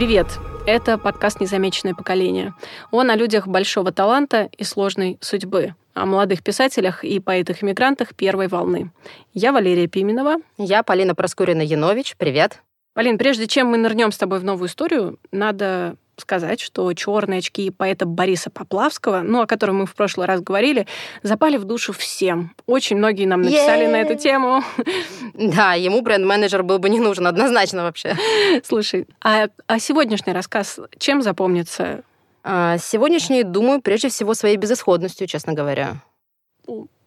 Привет! Это подкаст «Незамеченное поколение». Он о людях большого таланта и сложной судьбы, о молодых писателях и поэтах-иммигрантах первой волны. Я Валерия Пименова. Я Полина Проскурина-Янович. Привет. Полин, прежде чем мы нырнем с тобой в новую историю, надо сказать, что черные очки поэта Бориса Поплавского, ну, о котором мы в прошлый раз говорили, запали в душу всем. Очень многие нам написали на эту тему. Да, ему бренд-менеджер был бы не нужен, однозначно вообще. Слушай, а, а сегодняшний рассказ чем запомнится? А, сегодняшний, думаю, прежде всего своей безысходностью, честно говоря.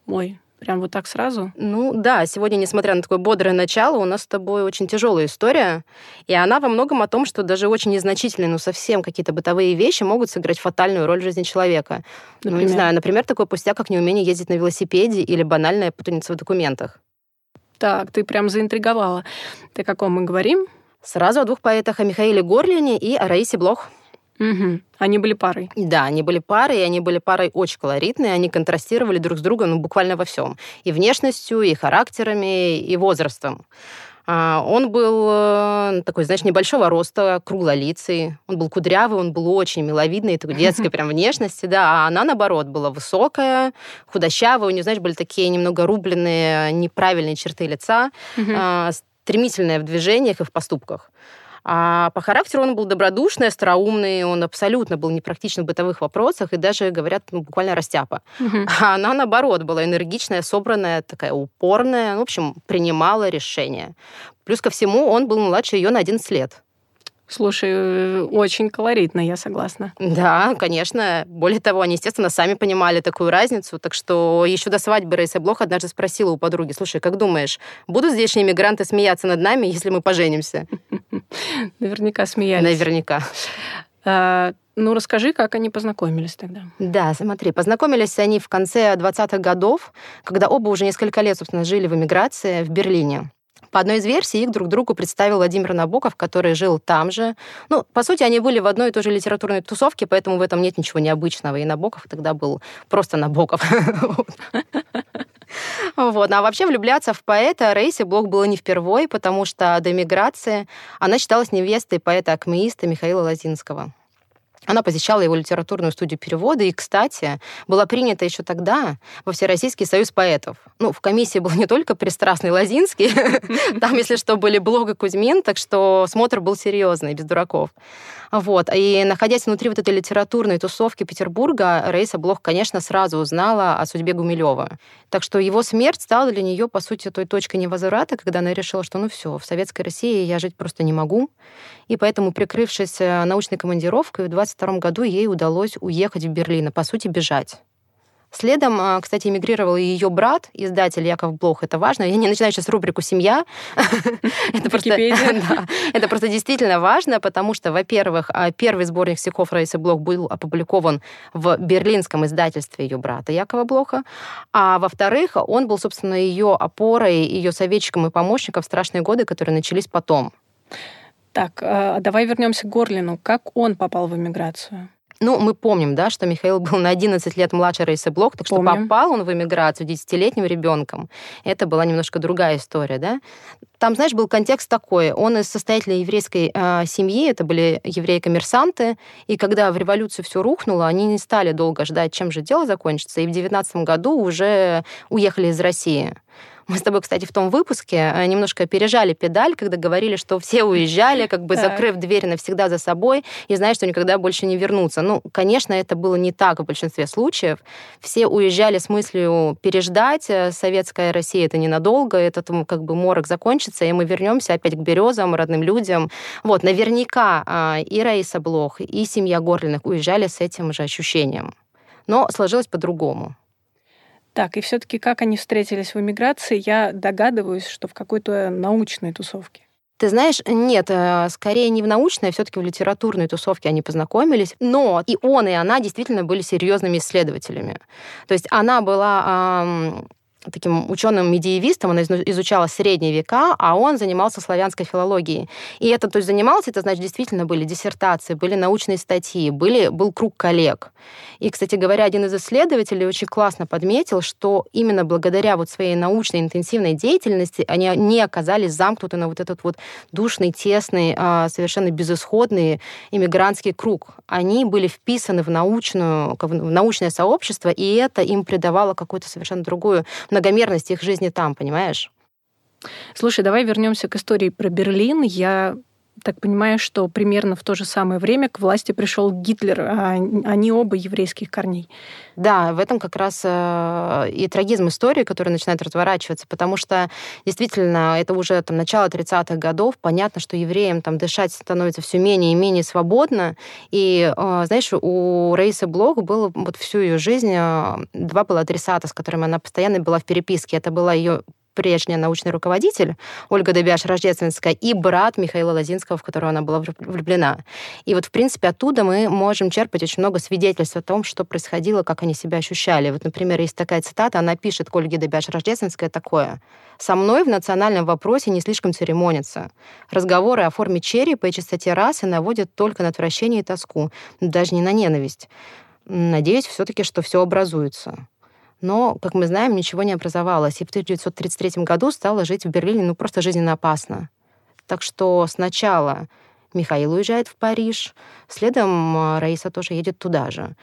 Ой, Прям вот так сразу? Ну да, сегодня, несмотря на такое бодрое начало, у нас с тобой очень тяжелая история. И она во многом о том, что даже очень незначительные, ну совсем какие-то бытовые вещи могут сыграть фатальную роль в жизни человека. Например? Ну, не знаю, например, такой пустяк, как неумение ездить на велосипеде или банальная путаница в документах. Так, ты прям заинтриговала. Ты о каком мы говорим? Сразу о двух поэтах, о Михаиле Горлине и о Раисе Блох. Угу. Они были парой. Да, они были парой, и они были парой очень колоритной, они контрастировали друг с другом ну, буквально во всем. И внешностью, и характерами, и возрастом. А, он был э, такой, знаешь, небольшого роста, круглолицый. Он был кудрявый, он был очень миловидный, такой детской прям внешности, да. А она, наоборот, была высокая, худощавая. У нее, знаешь, были такие немного рубленные, неправильные черты лица, а, стремительная в движениях и в поступках. А по характеру он был добродушный, остроумный, он абсолютно был непрактичен в бытовых вопросах и даже, говорят, ну, буквально растяпа. Угу. А она, наоборот, была энергичная, собранная, такая упорная, в общем, принимала решения. Плюс ко всему, он был младше ее на 11 лет. Слушай, э, очень колоритно, я согласна. Да, конечно. Более того, они, естественно, сами понимали такую разницу. Так что еще до свадьбы Рейса Блох однажды спросила у подруги, слушай, как думаешь, будут здешние мигранты смеяться над нами, если мы поженимся? Наверняка смеялись. Наверняка. А, ну, расскажи, как они познакомились тогда. Да, смотри, познакомились они в конце 20-х годов, когда оба уже несколько лет, собственно, жили в эмиграции в Берлине. По одной из версий их друг другу представил Владимир Набоков, который жил там же. Ну, по сути, они были в одной и той же литературной тусовке, поэтому в этом нет ничего необычного. И Набоков тогда был просто Набоков. Вот. А вообще влюбляться в поэта Рейси Блок было не впервой, потому что до миграции она считалась невестой поэта-акмеиста Михаила Лозинского. Она посещала его литературную студию перевода и, кстати, была принята еще тогда во Всероссийский союз поэтов. Ну, в комиссии был не только пристрастный Лозинский, там, если что, были Блог Кузьмин, так что смотр был серьезный, без дураков. Вот. И находясь внутри вот этой литературной тусовки Петербурга, Раиса Блох, конечно, сразу узнала о судьбе Гумилева. Так что его смерть стала для нее, по сути, той точкой невозврата, когда она решила, что ну все, в Советской России я жить просто не могу. И поэтому, прикрывшись э, научной командировкой, в 22 году ей удалось уехать в Берлин, а по сути бежать. Следом, а, кстати, эмигрировал ее брат, издатель Яков Блох. Это важно. Я не начинаю сейчас рубрику «Семья». Это просто, это просто действительно важно, потому что, во-первых, а, первый сборник стихов Раисы Блох был опубликован в берлинском издательстве ее брата Якова Блоха. А во-вторых, он был, собственно, ее опорой, ее советчиком и помощником в страшные годы, которые начались потом. Так, а, давай вернемся к Горлину. Как он попал в эмиграцию? Ну, мы помним, да, что Михаил был на 11 лет младше Рейса Блок, так Помним. что попал он в эмиграцию десятилетним ребенком. Это была немножко другая история, да. Там, знаешь, был контекст такой. Он из состоятельной еврейской э, семьи, это были евреи-коммерсанты, и когда в революцию все рухнуло, они не стали долго ждать, чем же дело закончится, и в 19 году уже уехали из России. Мы с тобой, кстати, в том выпуске э, немножко пережали педаль, когда говорили, что все уезжали, как бы закрыв дверь навсегда за собой, и знаешь, что никогда больше не вернутся. Ну, конечно, это было не так в большинстве случаев. Все уезжали с мыслью переждать. Э, советская Россия это ненадолго, этот как бы морок закончится, и мы вернемся опять к березам, родным людям. Вот, наверняка а, и Раиса Блох, и семья Горлиных уезжали с этим же ощущением. Но сложилось по-другому. Так, и все-таки как они встретились в эмиграции, я догадываюсь, что в какой-то научной тусовке. Ты знаешь, нет, э, скорее не в научной, а все-таки в литературной тусовке они познакомились. Но и он, и она действительно были серьезными исследователями. То есть она была таким ученым-медиевистом, она изучала средние века, а он занимался славянской филологией. И это, то есть занимался, это значит, действительно были диссертации, были научные статьи, были, был круг коллег. И, кстати говоря, один из исследователей очень классно подметил, что именно благодаря вот своей научной интенсивной деятельности они не оказались замкнуты на вот этот вот душный, тесный, а, совершенно безысходный иммигрантский круг. Они были вписаны в, научную, в научное сообщество, и это им придавало какую-то совершенно другую многомерность их жизни там, понимаешь? Слушай, давай вернемся к истории про Берлин. Я так понимаю, что примерно в то же самое время к власти пришел Гитлер, а они оба еврейских корней. Да, в этом как раз э, и трагизм истории, который начинает разворачиваться, потому что действительно это уже там начало 30-х годов, понятно, что евреям там дышать становится все менее и менее свободно, и э, знаешь, у Раисы Блок было вот всю ее жизнь э, два было адресата, с которыми она постоянно была в переписке. Это была ее прежняя научный руководитель Ольга Добяш-Рождественская и брат Михаила Лозинского, в которого она была влюблена. И вот, в принципе, оттуда мы можем черпать очень много свидетельств о том, что происходило, как они себя ощущали. Вот, например, есть такая цитата, она пишет к Ольге Добяш-Рождественская такое. «Со мной в национальном вопросе не слишком церемонятся. Разговоры о форме черепа и чистоте расы наводят только на отвращение и тоску, даже не на ненависть. Надеюсь все-таки, что все образуется но, как мы знаем, ничего не образовалось. И в 1933 году стала жить в Берлине ну, просто жизненно опасно. Так что сначала Михаил уезжает в Париж, следом а, Раиса тоже едет туда же.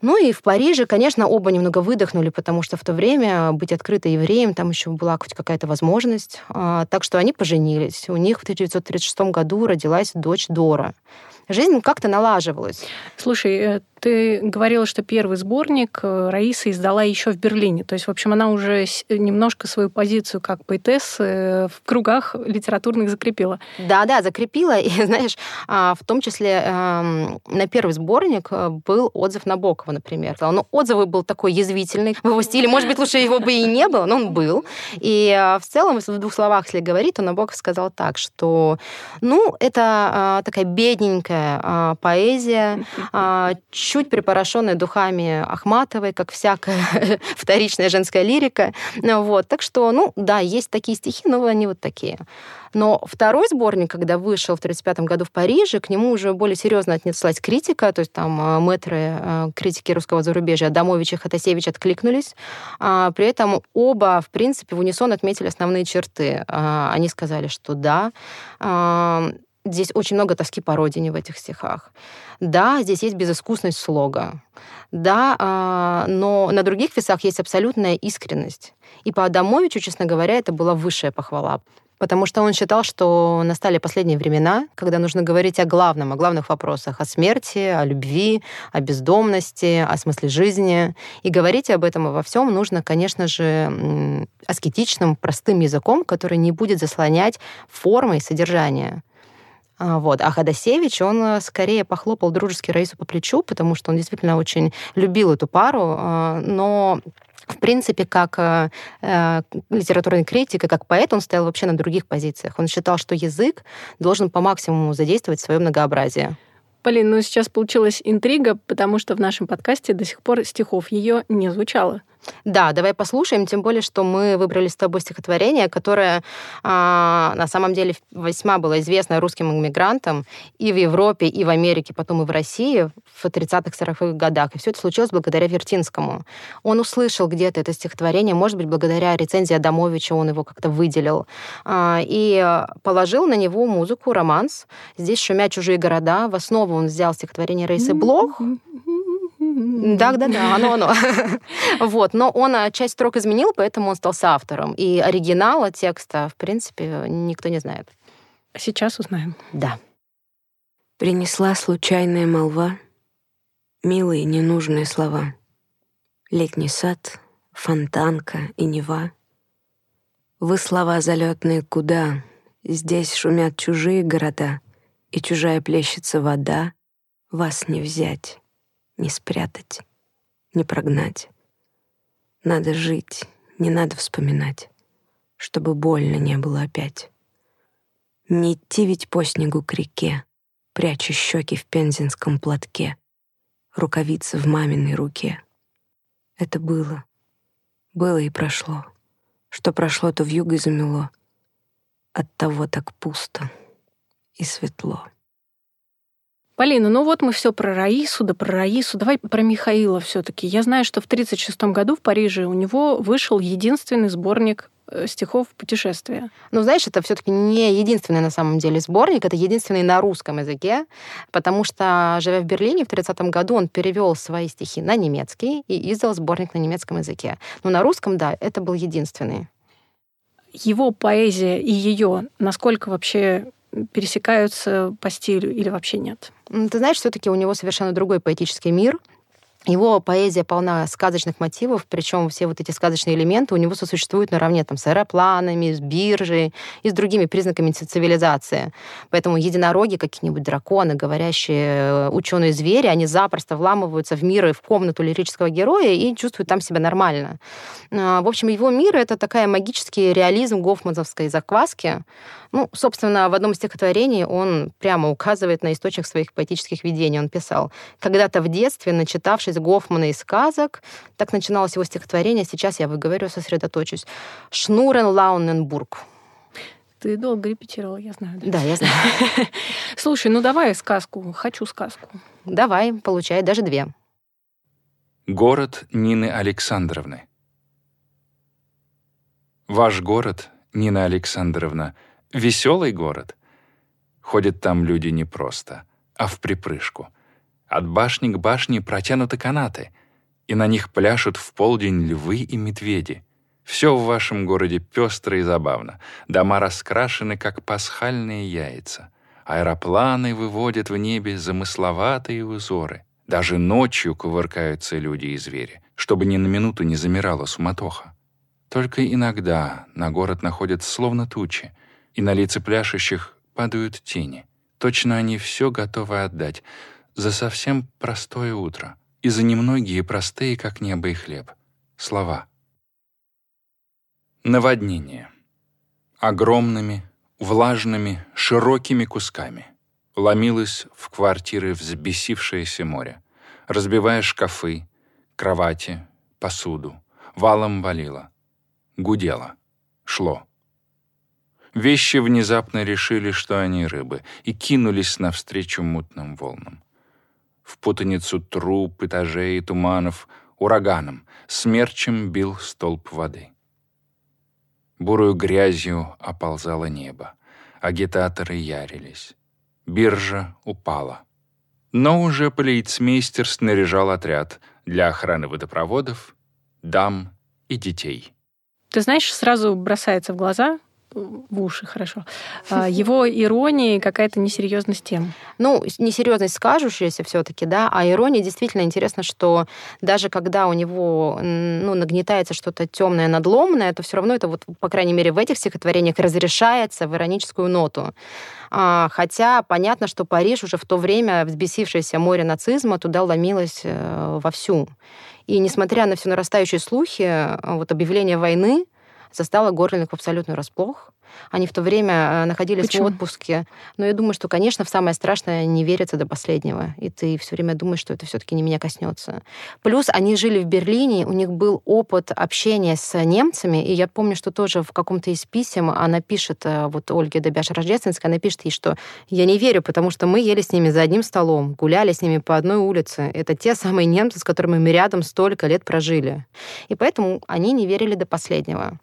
Ну и в Париже, конечно, оба немного выдохнули, потому что в то время быть открыто евреем, там еще была хоть какая-то возможность. А, так что они поженились. У них в 1936 году родилась дочь Дора. Жизнь как-то налаживалась. Слушай, э, ты говорила, что первый сборник э, Раиса издала еще в Берлине. То есть, в общем, она уже немножко свою позицию как поэтесса э, в кругах литературных закрепила. Да, да, закрепила. И, знаешь, а, в том числе эм, на первый сборник э, был отзыв Набокова, например. Но отзыв был такой язвительный в его стиле. Может быть, лучше его бы и не было, но он был. И в целом, в двух словах, если говорить, то Набоков сказал так, что, ну, это а, такая бедненькая а, поэзия, чуть припорошенная духами Ахматовой, как всякая вторичная женская лирика. Вот. Так что, ну, да, есть такие стихи, но они вот такие. Но второй сборник, когда вышел в 1935 году в Париже, к нему уже более серьезно отнеслась критика, то есть там э, мэтры э, критики русского зарубежья Адамович и Хатасевич откликнулись. А при этом оба, в принципе, в унисон отметили основные черты. А, они сказали, что да, здесь очень много тоски по родине в этих стихах. Да, здесь есть безыскусность слога. Да, а, но на других весах есть абсолютная искренность. И по Адамовичу, честно говоря, это была высшая похвала. Потому что он считал, что настали последние времена, когда нужно говорить о главном, о главных вопросах, о смерти, о любви, о бездомности, о смысле жизни. И говорить об этом и во всем нужно, конечно же, аскетичным, простым языком, который не будет заслонять формы и содержание. А, вот. А Ходосевич, он э, скорее похлопал дружески Раису по плечу, потому что он действительно очень любил эту пару, а, но в принципе, как э, э, литературный критик и как поэт, он стоял вообще на других позициях. Он считал, что язык должен по максимуму задействовать свое многообразие. Полин, ну сейчас получилась интрига, потому что в нашем подкасте до сих пор стихов ее не звучало. Да, давай послушаем, тем более, что мы выбрали с тобой стихотворение, которое а, на самом деле весьма было известно русским иммигрантам и в Европе, и в Америке, потом и в России в 30-40-х годах. И все это случилось благодаря Вертинскому. Он услышал где-то это стихотворение, может быть, благодаря рецензии Адамовича он его как-то выделил, а, и положил на него музыку, романс. Здесь шумят чужие города. В основу он взял стихотворение Рейсы Блох, да, да, да, оно, оно. вот, но он а, часть строк изменил, поэтому он стал соавтором. И оригинала текста, в принципе, никто не знает. Сейчас узнаем. Да. Принесла случайная молва Милые ненужные слова. Летний сад, фонтанка и нева. Вы слова залетные куда? Здесь шумят чужие города, И чужая плещется вода. Вас не взять не спрятать, не прогнать. Надо жить, не надо вспоминать, чтобы больно не было опять. Не идти ведь по снегу к реке, пряча щеки в пензенском платке, рукавицы в маминой руке. Это было, было и прошло. Что прошло, то вьюгой замело. Оттого так пусто и светло. Полина, ну вот мы все про Раису, да про Раису. Давай про Михаила все-таки. Я знаю, что в 1936 году в Париже у него вышел единственный сборник э, стихов путешествия. Ну, знаешь, это все-таки не единственный на самом деле сборник, это единственный на русском языке, потому что, живя в Берлине в 30 году, он перевел свои стихи на немецкий и издал сборник на немецком языке. Но на русском, да, это был единственный. Его поэзия и ее, насколько вообще пересекаются по стилю или вообще нет? Ты знаешь, все-таки у него совершенно другой поэтический мир. Его поэзия полна сказочных мотивов, причем все вот эти сказочные элементы у него сосуществуют наравне там, с аэропланами, с биржей и с другими признаками цивилизации. Поэтому единороги, какие-нибудь драконы, говорящие э, ученые звери, они запросто вламываются в мир и в комнату лирического героя и чувствуют там себя нормально. А, в общем, его мир — это такая магический реализм гофмановской закваски. Ну, собственно, в одном из стихотворений он прямо указывает на источник своих поэтических видений. Он писал, «Когда-то в детстве, начитавшись из Гофмана и сказок. Так начиналось его стихотворение. Сейчас я выговорю, сосредоточусь. Шнурен Лауненбург. Ты долго репетировала, я знаю. Да, да я знаю. Слушай, ну давай сказку. Хочу сказку. Давай, получай, даже две. Город Нины Александровны. Ваш город, Нина Александровна, веселый город. Ходят там люди не просто, а в припрыжку. От башни к башне протянуты канаты, и на них пляшут в полдень львы и медведи. Все в вашем городе пестро и забавно. Дома раскрашены, как пасхальные яйца. Аэропланы выводят в небе замысловатые узоры. Даже ночью кувыркаются люди и звери, чтобы ни на минуту не замирала суматоха. Только иногда на город находят словно тучи, и на лица пляшущих падают тени. Точно они все готовы отдать — за совсем простое утро и за немногие простые, как небо и хлеб, слова. Наводнение. Огромными, влажными, широкими кусками ломилось в квартиры взбесившееся море, разбивая шкафы, кровати, посуду, валом валило, гудело, шло. Вещи внезапно решили, что они рыбы, и кинулись навстречу мутным волнам в путаницу труб, этажей и туманов, ураганом, смерчем бил столб воды. Бурую грязью оползало небо, агитаторы ярились. Биржа упала. Но уже полицмейстер снаряжал отряд для охраны водопроводов, дам и детей. Ты знаешь, сразу бросается в глаза в уши, хорошо. А, его ирония какая-то несерьезность тем. Ну, несерьезность скажущаяся все-таки, да, а ирония действительно интересно, что даже когда у него ну, нагнетается что-то темное, надломное, то все равно это вот, по крайней мере, в этих стихотворениях разрешается в ироническую ноту. А, хотя понятно, что Париж уже в то время, взбесившееся море нацизма, туда ломилось э, вовсю. И несмотря на все нарастающие слухи, вот объявление войны застала Горлинг абсолютно расплох. Они в то время э, находились Почему? в отпуске. Но я думаю, что, конечно, в самое страшное не верится до последнего. И ты все время думаешь, что это все-таки не меня коснется. Плюс они жили в Берлине, у них был опыт общения с немцами. И я помню, что тоже в каком-то из писем она пишет, э, вот Ольге Добяш Рождественская, она пишет ей, что я не верю, потому что мы ели с ними за одним столом, гуляли с ними по одной улице. Это те самые немцы, с которыми мы рядом столько лет прожили. И поэтому они не верили до последнего.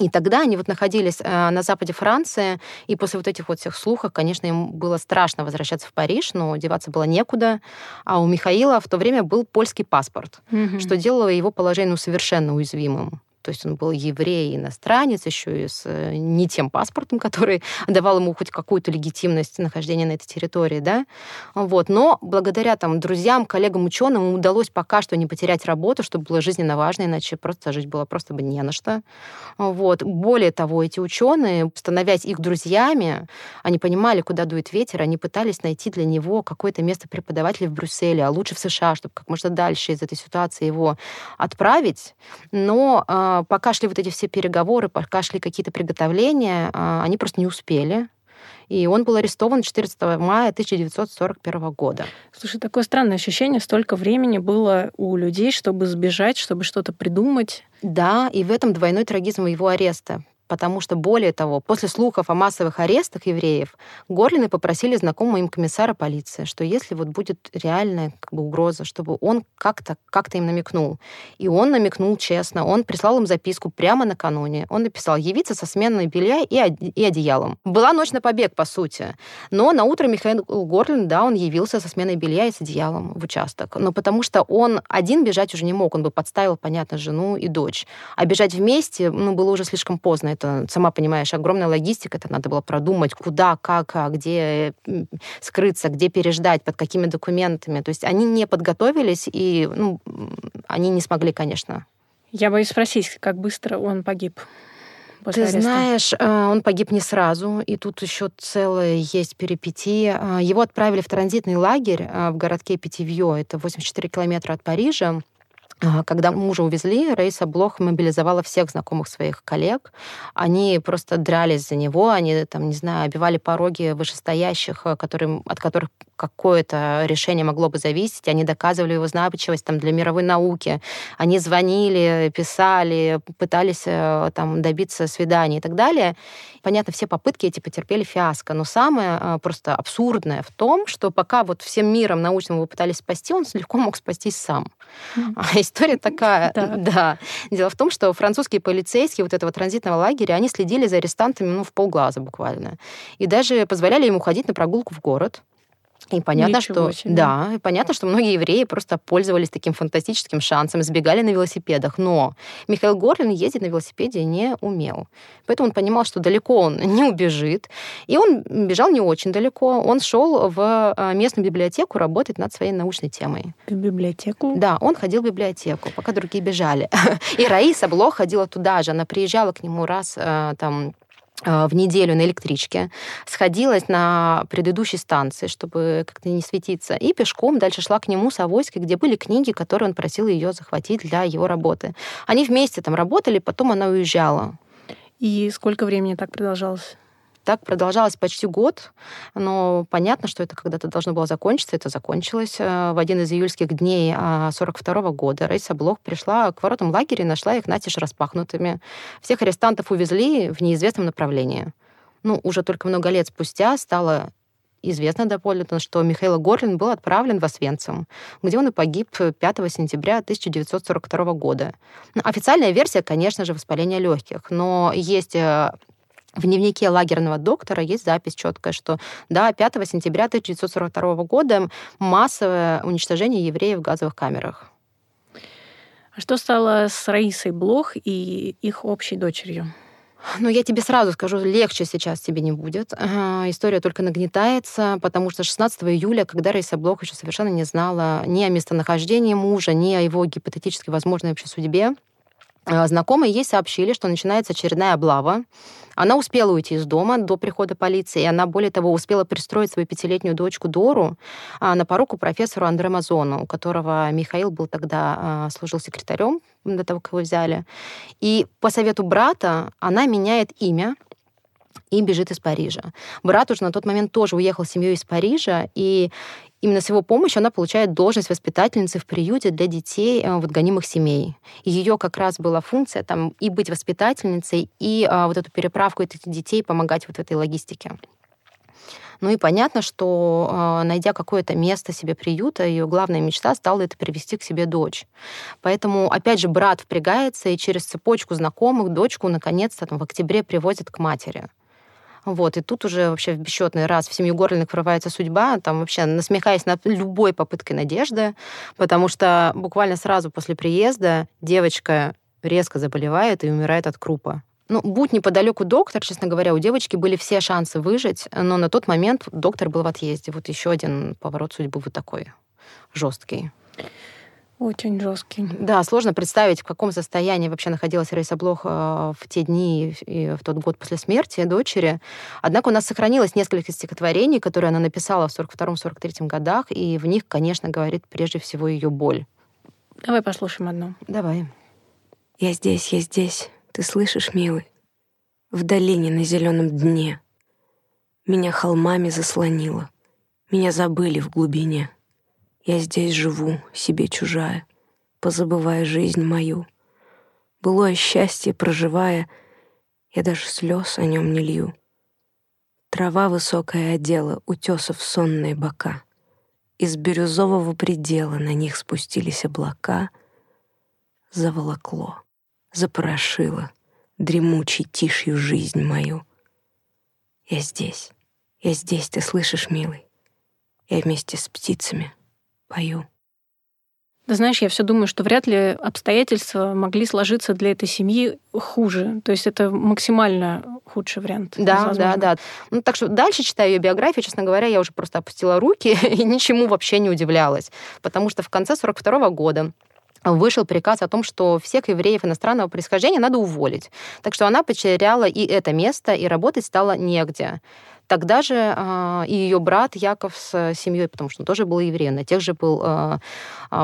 И тогда они вот находились э, на западе Франции, и после вот этих вот всех слухов, конечно, им было страшно возвращаться в Париж, но деваться было некуда. А у Михаила в то время был польский паспорт, mm-hmm. что делало его положение ну, совершенно уязвимым. То есть он был еврей, иностранец, еще и с э, не тем паспортом, который давал ему хоть какую-то легитимность нахождения на этой территории, да. Вот. Но благодаря там друзьям, коллегам, ученым ему удалось пока что не потерять работу, что было жизненно важно, иначе просто жить было просто бы не на что. Вот. Более того, эти ученые, становясь их друзьями, они понимали, куда дует ветер, они пытались найти для него какое-то место преподавателя в Брюсселе, а лучше в США, чтобы как можно дальше из этой ситуации его отправить. Но а, пока шли вот эти все переговоры, пока шли какие-то приготовления, а, они просто не успели. И он был арестован 14 мая 1941 года. Слушай, такое странное ощущение, столько времени было у людей, чтобы сбежать, чтобы что-то придумать. Да, и в этом двойной трагизм его ареста потому что, более того, после слухов о массовых арестах евреев, Горлины попросили знакомого им комиссара полиции, что если вот будет реальная как бы, угроза, чтобы он как-то как им намекнул. И он намекнул честно, он прислал им записку прямо накануне. Он написал «явиться со сменной белья и, и одеялом». Была ночь на побег, по сути. Но на утро Михаил Горлин, да, он явился со сменой белья и с одеялом в участок. Но потому что он один бежать уже не мог, он бы подставил, понятно, жену и дочь. А бежать вместе, ну, было уже слишком поздно это, сама понимаешь, огромная логистика, это надо было продумать, куда, как, а где скрыться, где переждать, под какими документами. То есть они не подготовились, и ну, они не смогли, конечно. Я боюсь спросить, как быстро он погиб? Ты ареста? знаешь, э, он погиб не сразу, и тут еще целое есть перипетии. Э, его отправили в транзитный лагерь э, в городке Петивье, это 84 километра от Парижа. Когда мужа увезли, Рейса Блох мобилизовала всех знакомых своих коллег. Они просто дрались за него, они, там, не знаю, обивали пороги вышестоящих, э, которым, от которых какое-то решение могло бы зависеть. Они доказывали его значимость там, для мировой науки. Они звонили, писали, пытались э, там, добиться свиданий и так далее. Понятно, все попытки эти потерпели фиаско. Но самое э, просто абсурдное в том, что пока вот всем миром научным его пытались спасти, он легко мог спастись сам. Mm. История такая, да. да. Дело в том, что французские полицейские вот этого транзитного лагеря, они следили за арестантами ну, в полглаза буквально. И даже позволяли им уходить на прогулку в город. И понятно, Ничего что себе. да, и понятно, что многие евреи просто пользовались таким фантастическим шансом, сбегали на велосипедах. Но Михаил Горлин ездить на велосипеде не умел. Поэтому он понимал, что далеко он не убежит. И он бежал не очень далеко. Он шел в э, местную библиотеку работать над своей научной темой. В библиотеку? Да, он ходил в библиотеку, пока другие бежали. И Раиса Блох ходила туда же. Она приезжала к нему раз э, там в неделю на электричке, сходилась на предыдущей станции, чтобы как-то не светиться, и пешком дальше шла к нему с авоськой, где были книги, которые он просил ее захватить для его работы. Они вместе там работали, потом она уезжала. И сколько времени так продолжалось? Так продолжалось почти год, но понятно, что это когда-то должно было закончиться. Это закончилось э, в один из июльских дней 42 а, года. Рейса Блох пришла к воротам лагеря и нашла их натишь распахнутыми. Всех арестантов увезли в неизвестном направлении. Ну, уже только много лет спустя стало известно доподлинно, что Михаил Горлин был отправлен в Освенцим, где он и погиб 5 сентября 1942 года. Ну, официальная версия, конечно же, воспаление легких, но есть э, в дневнике лагерного доктора есть запись четкая, что да, 5 сентября 1942 года массовое уничтожение евреев в газовых камерах. А что стало с Раисой Блох и их общей дочерью? Ну, я тебе сразу скажу, легче сейчас тебе не будет. История только нагнетается, потому что 16 июля, когда Раиса Блох еще совершенно не знала ни о местонахождении мужа, ни о его гипотетически возможной вообще судьбе, знакомые ей сообщили, что начинается очередная облава. Она успела уйти из дома до прихода полиции, и она, более того, успела пристроить свою пятилетнюю дочку Дору а, на поруку профессору Андре Мазону, у которого Михаил был тогда, а, служил секретарем до того, как его взяли. И по совету брата она меняет имя и бежит из Парижа. Брат уже на тот момент тоже уехал с семьей из Парижа, и именно с его помощью она получает должность воспитательницы в приюте для детей э, вот гонимых семей. И ее как раз была функция там и быть воспитательницей, и а, вот эту переправку этих детей помогать вот в этой логистике. Ну и понятно, что а, найдя какое-то место себе приюта, ее главная мечта стала это привести к себе дочь. Поэтому, опять же, брат впрягается и через цепочку знакомых дочку наконец-то там, в октябре привозит к матери. Вот, и тут уже вообще в бесчетный раз в семью Горлиных врывается судьба, там вообще насмехаясь над любой попыткой надежды, потому что буквально сразу после приезда девочка резко заболевает и умирает от крупа. Ну, будь неподалеку доктор, честно говоря, у девочки были все шансы выжить, но на тот момент доктор был в отъезде. Вот еще один поворот судьбы вот такой жесткий. Очень жесткий. Да, сложно представить, в каком состоянии вообще находилась Раиса Блох э, в те дни и в тот год после смерти дочери. Однако у нас сохранилось несколько стихотворений, которые она написала в 42-43 годах, и в них, конечно, говорит прежде всего ее боль. Давай послушаем одно. Давай. Я здесь, я здесь. Ты слышишь, милый? В долине на зеленом дне. Меня холмами заслонило. Меня забыли в глубине. Я здесь живу, себе чужая, позабывая жизнь мою. Былое счастье проживая, я даже слез о нем не лью. Трава высокая одела, утесов сонные бока. Из бирюзового предела на них спустились облака. Заволокло, запорошило дремучей тишью жизнь мою. Я здесь, я здесь, ты слышишь, милый? Я вместе с птицами пою. Да знаешь, я все думаю, что вряд ли обстоятельства могли сложиться для этой семьи хуже. То есть это максимально худший вариант. Да, да, да. Ну, так что дальше читаю ее биографию, честно говоря, я уже просто опустила руки и ничему вообще не удивлялась. Потому что в конце 42 года вышел приказ о том, что всех евреев иностранного происхождения надо уволить. Так что она потеряла и это место, и работать стало негде. Тогда же э, и ее брат Яков с семьей, потому что он тоже был евреем, на тех же был э,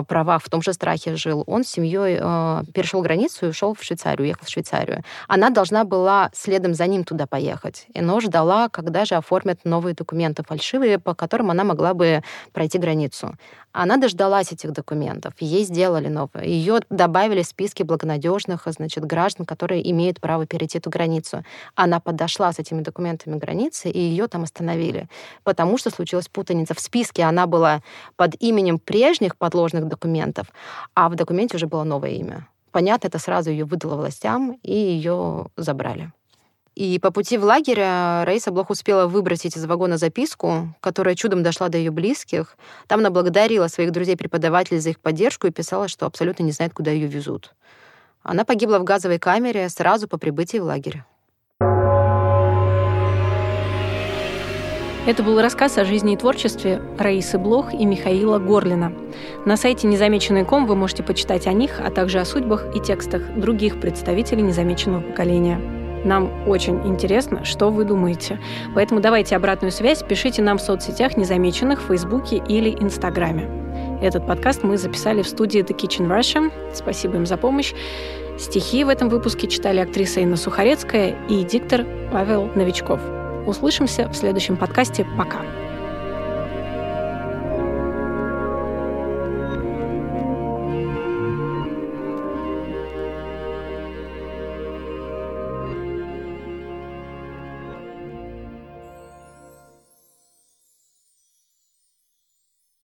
правах, в том же страхе жил, он с семьей э, перешел границу и ушел в Швейцарию, уехал в Швейцарию. Она должна была следом за ним туда поехать, но ждала, когда же оформят новые документы фальшивые, по которым она могла бы пройти границу. Она дождалась этих документов, ей сделали новые. Ее добавили в списки благонадежных значит, граждан, которые имеют право перейти эту границу. Она подошла с этими документами к границе, и ее там остановили, потому что случилась путаница. В списке она была под именем прежних подложных документов, а в документе уже было новое имя. Понятно, это сразу ее выдало властям, и ее забрали. И по пути в лагерь э, Раиса Блох успела выбросить из вагона записку, которая чудом дошла до ее близких. Там она благодарила своих друзей-преподавателей за их поддержку и писала, что абсолютно не знает, куда ее везут. Она погибла в газовой камере сразу по прибытии в лагерь. Это был рассказ о жизни и творчестве Раисы Блох и Михаила Горлина. На сайте незамеченный.ком вы можете почитать о них, а также о судьбах и текстах других представителей незамеченного поколения. Нам очень интересно, что вы думаете. Поэтому давайте обратную связь, пишите нам в соцсетях незамеченных, в Фейсбуке или Инстаграме. Этот подкаст мы записали в студии The Kitchen Russia. Спасибо им за помощь. Стихи в этом выпуске читали актриса Инна Сухарецкая и диктор Павел Новичков. Услышимся в следующем подкасте. Пока.